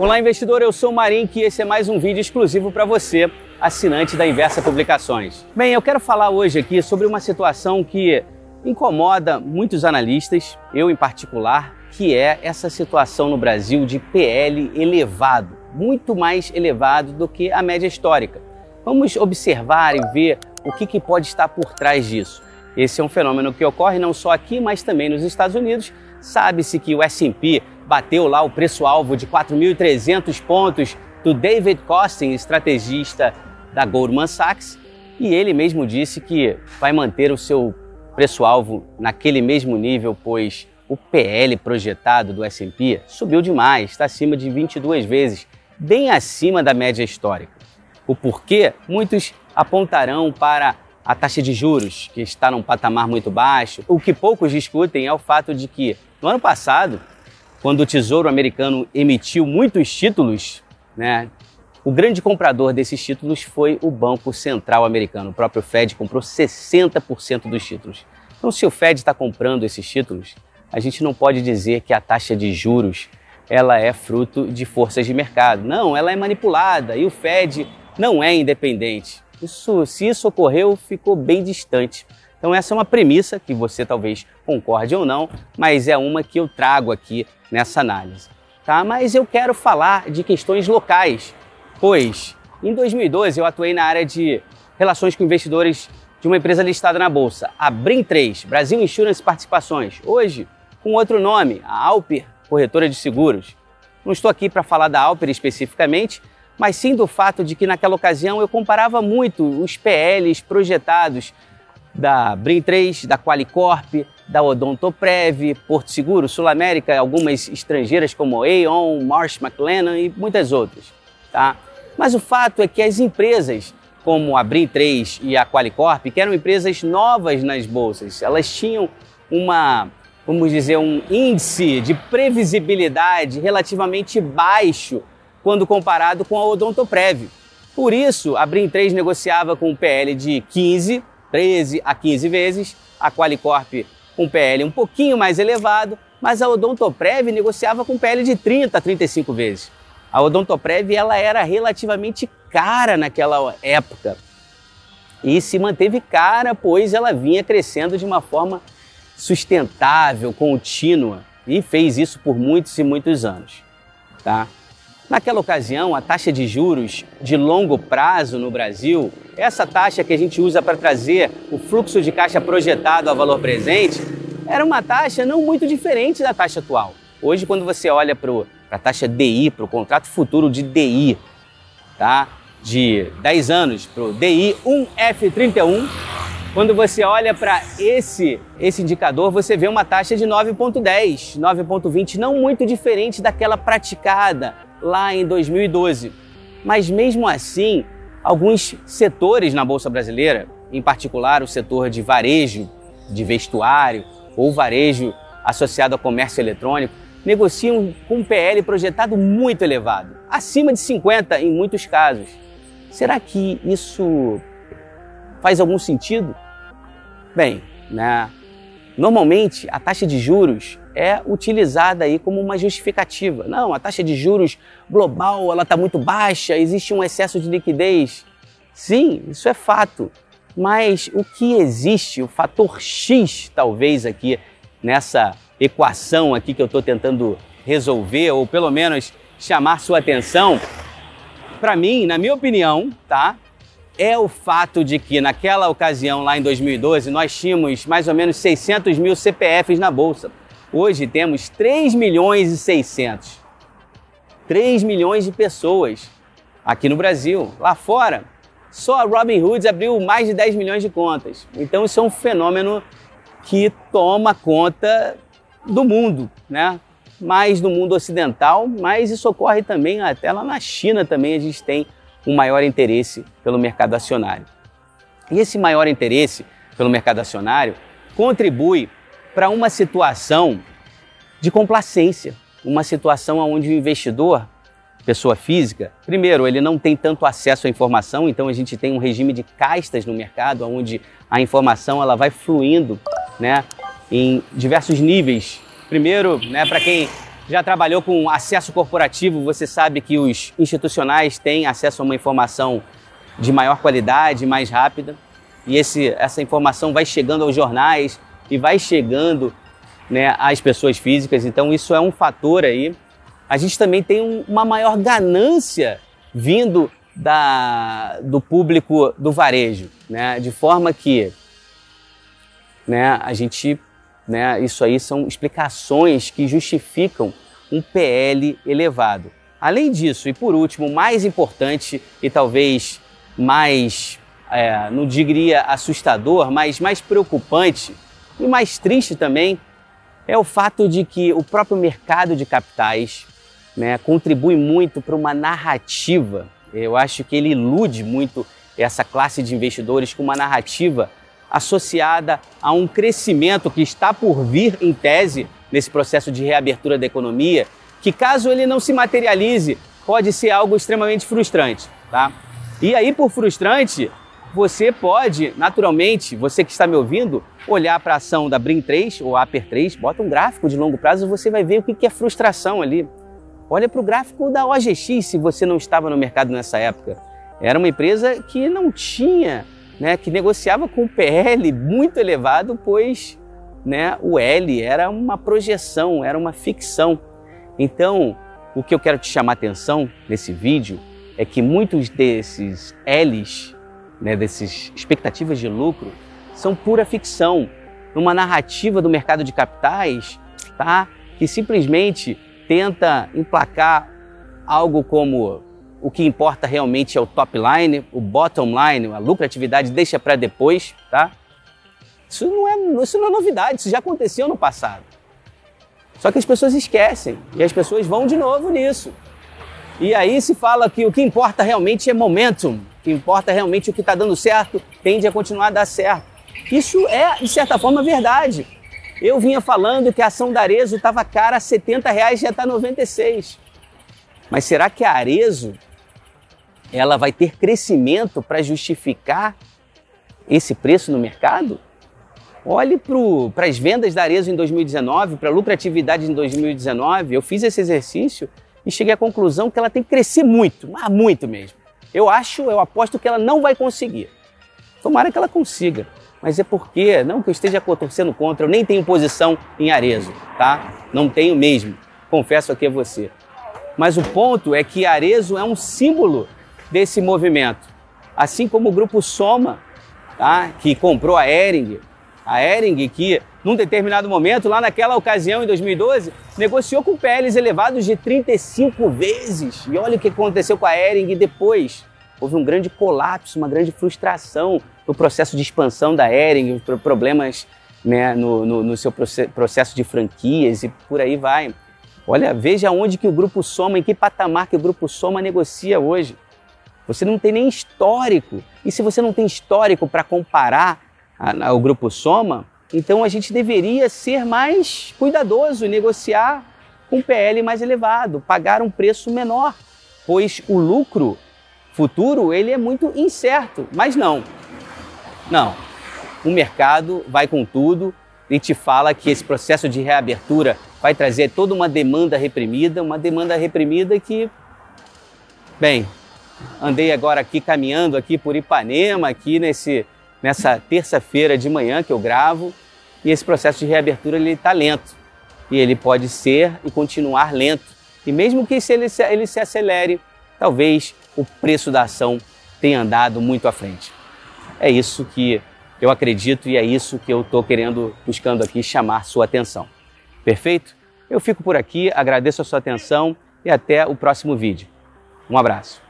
Olá, investidor. Eu sou o Marim e esse é mais um vídeo exclusivo para você, assinante da Inversa Publicações. Bem, eu quero falar hoje aqui sobre uma situação que incomoda muitos analistas, eu em particular, que é essa situação no Brasil de PL elevado, muito mais elevado do que a média histórica. Vamos observar e ver o que, que pode estar por trás disso. Esse é um fenômeno que ocorre não só aqui, mas também nos Estados Unidos. Sabe-se que o S&P bateu lá o preço-alvo de 4.300 pontos do David Costin, estrategista da Goldman Sachs, e ele mesmo disse que vai manter o seu preço-alvo naquele mesmo nível, pois o PL projetado do S&P subiu demais, está acima de 22 vezes, bem acima da média histórica. O porquê? Muitos apontarão para a taxa de juros, que está num patamar muito baixo. O que poucos discutem é o fato de que, no ano passado, quando o Tesouro Americano emitiu muitos títulos, né, o grande comprador desses títulos foi o Banco Central Americano. O próprio Fed comprou 60% dos títulos. Então, se o Fed está comprando esses títulos, a gente não pode dizer que a taxa de juros ela é fruto de forças de mercado. Não, ela é manipulada e o Fed não é independente. Isso, se isso ocorreu, ficou bem distante. Então essa é uma premissa que você talvez concorde ou não, mas é uma que eu trago aqui nessa análise. Tá? Mas eu quero falar de questões locais, pois em 2012 eu atuei na área de relações com investidores de uma empresa listada na bolsa, a Brim3, Brasil Insurance Participações. Hoje, com outro nome, a Alper Corretora de Seguros. Não estou aqui para falar da Alper especificamente, mas sim do fato de que naquela ocasião eu comparava muito os PLs projetados da Brim3, da Qualicorp, da Odontoprev, Porto Seguro, Sul América, algumas estrangeiras como Aon, Marsh McLennan e muitas outras. Tá? Mas o fato é que as empresas como a Brim3 e a Qualicorp, que eram empresas novas nas bolsas, elas tinham uma, vamos dizer, um índice de previsibilidade relativamente baixo quando comparado com a Odontoprev. Por isso, a Brim3 negociava com um PL de 15, 13 a 15 vezes, a Qualicorp com PL um pouquinho mais elevado, mas a Odontoprev negociava com PL de 30 a 35 vezes. A Odontoprev ela era relativamente cara naquela época e se manteve cara, pois ela vinha crescendo de uma forma sustentável, contínua e fez isso por muitos e muitos anos. Tá? Naquela ocasião, a taxa de juros de longo prazo no Brasil, essa taxa que a gente usa para trazer o fluxo de caixa projetado a valor presente, era uma taxa não muito diferente da taxa atual. Hoje, quando você olha para a taxa DI, para o contrato futuro de DI, tá? de 10 anos, para o DI 1F31, quando você olha para esse, esse indicador, você vê uma taxa de 9,10, 9,20, não muito diferente daquela praticada lá em 2012. Mas mesmo assim, alguns setores na Bolsa Brasileira, em particular o setor de varejo, de vestuário ou varejo associado ao comércio eletrônico, negociam com um PL projetado muito elevado, acima de 50 em muitos casos. Será que isso faz algum sentido? Bem, né? Normalmente a taxa de juros é utilizada aí como uma justificativa. Não, a taxa de juros global ela está muito baixa, existe um excesso de liquidez. Sim, isso é fato. Mas o que existe, o fator X, talvez aqui nessa equação aqui que eu estou tentando resolver, ou pelo menos chamar sua atenção, para mim, na minha opinião, tá? É o fato de que naquela ocasião, lá em 2012, nós tínhamos mais ou menos 600 mil CPFs na Bolsa. Hoje temos 3 milhões e 600. 3 milhões de pessoas aqui no Brasil. Lá fora, só a Robinhood abriu mais de 10 milhões de contas. Então isso é um fenômeno que toma conta do mundo, né? Mais do mundo ocidental, mas isso ocorre também até lá na China também a gente tem um maior interesse pelo mercado acionário. E esse maior interesse pelo mercado acionário contribui para uma situação de complacência, uma situação onde o investidor, pessoa física, primeiro, ele não tem tanto acesso à informação, então a gente tem um regime de castas no mercado, onde a informação ela vai fluindo né, em diversos níveis. Primeiro, né, para quem já trabalhou com acesso corporativo, você sabe que os institucionais têm acesso a uma informação de maior qualidade, mais rápida, e esse, essa informação vai chegando aos jornais e vai chegando né, às pessoas físicas, então isso é um fator aí. A gente também tem um, uma maior ganância vindo da, do público do varejo, né, de forma que né, a gente né? Isso aí são explicações que justificam um PL elevado. Além disso, e por último, mais importante e talvez mais, é, não diria assustador, mas mais preocupante e mais triste também, é o fato de que o próprio mercado de capitais né, contribui muito para uma narrativa. Eu acho que ele ilude muito essa classe de investidores com uma narrativa associada a um crescimento que está por vir em tese nesse processo de reabertura da economia, que caso ele não se materialize, pode ser algo extremamente frustrante, tá? E aí por frustrante, você pode, naturalmente, você que está me ouvindo, olhar para a ação da Brin 3 ou Aper 3, bota um gráfico de longo prazo e você vai ver o que é frustração ali. Olha para o gráfico da OGX se você não estava no mercado nessa época. Era uma empresa que não tinha né, que negociava com PL muito elevado, pois né, o L era uma projeção, era uma ficção. Então, o que eu quero te chamar atenção nesse vídeo é que muitos desses L's, né, desses expectativas de lucro, são pura ficção, uma narrativa do mercado de capitais, tá? Que simplesmente tenta emplacar algo como o que importa realmente é o top line, o bottom line, a lucratividade deixa para depois, tá? Isso não, é, isso não é novidade, isso já aconteceu no passado. Só que as pessoas esquecem e as pessoas vão de novo nisso. E aí se fala que o que importa realmente é momentum, que importa realmente o que está dando certo tende a continuar a dar certo. Isso é, de certa forma, verdade. Eu vinha falando que a ação da Arezo estava cara a 70 reais e já está 96. Mas será que a Arezo ela vai ter crescimento para justificar esse preço no mercado? Olhe para as vendas da Arezo em 2019, para a lucratividade em 2019. Eu fiz esse exercício e cheguei à conclusão que ela tem que crescer muito, mas muito mesmo. Eu acho, eu aposto que ela não vai conseguir. Tomara que ela consiga. Mas é porque, não que eu esteja torcendo contra, eu nem tenho posição em Arezo, tá? Não tenho mesmo. Confesso aqui a você. Mas o ponto é que Arezo é um símbolo desse movimento. Assim como o grupo Soma, tá? que comprou a Ering, a Ering que num determinado momento, lá naquela ocasião em 2012, negociou com PLs elevados de 35 vezes. E olha o que aconteceu com a Ering depois. Houve um grande colapso, uma grande frustração no processo de expansão da Ering, problemas né, no, no, no seu processo de franquias e por aí vai. Olha, veja onde que o Grupo Soma, em que patamar que o Grupo Soma negocia hoje. Você não tem nem histórico. E se você não tem histórico para comparar ao grupo Soma, então a gente deveria ser mais cuidadoso e negociar com PL mais elevado, pagar um preço menor, pois o lucro futuro ele é muito incerto. Mas não, não. O mercado vai com tudo e te fala que esse processo de reabertura vai trazer toda uma demanda reprimida, uma demanda reprimida que, bem, Andei agora aqui caminhando aqui por Ipanema, aqui nesse, nessa terça-feira de manhã que eu gravo, e esse processo de reabertura ele está lento. E ele pode ser e continuar lento. E mesmo que se ele, se, ele se acelere, talvez o preço da ação tenha andado muito à frente. É isso que eu acredito e é isso que eu estou querendo, buscando aqui chamar sua atenção. Perfeito? Eu fico por aqui, agradeço a sua atenção e até o próximo vídeo. Um abraço.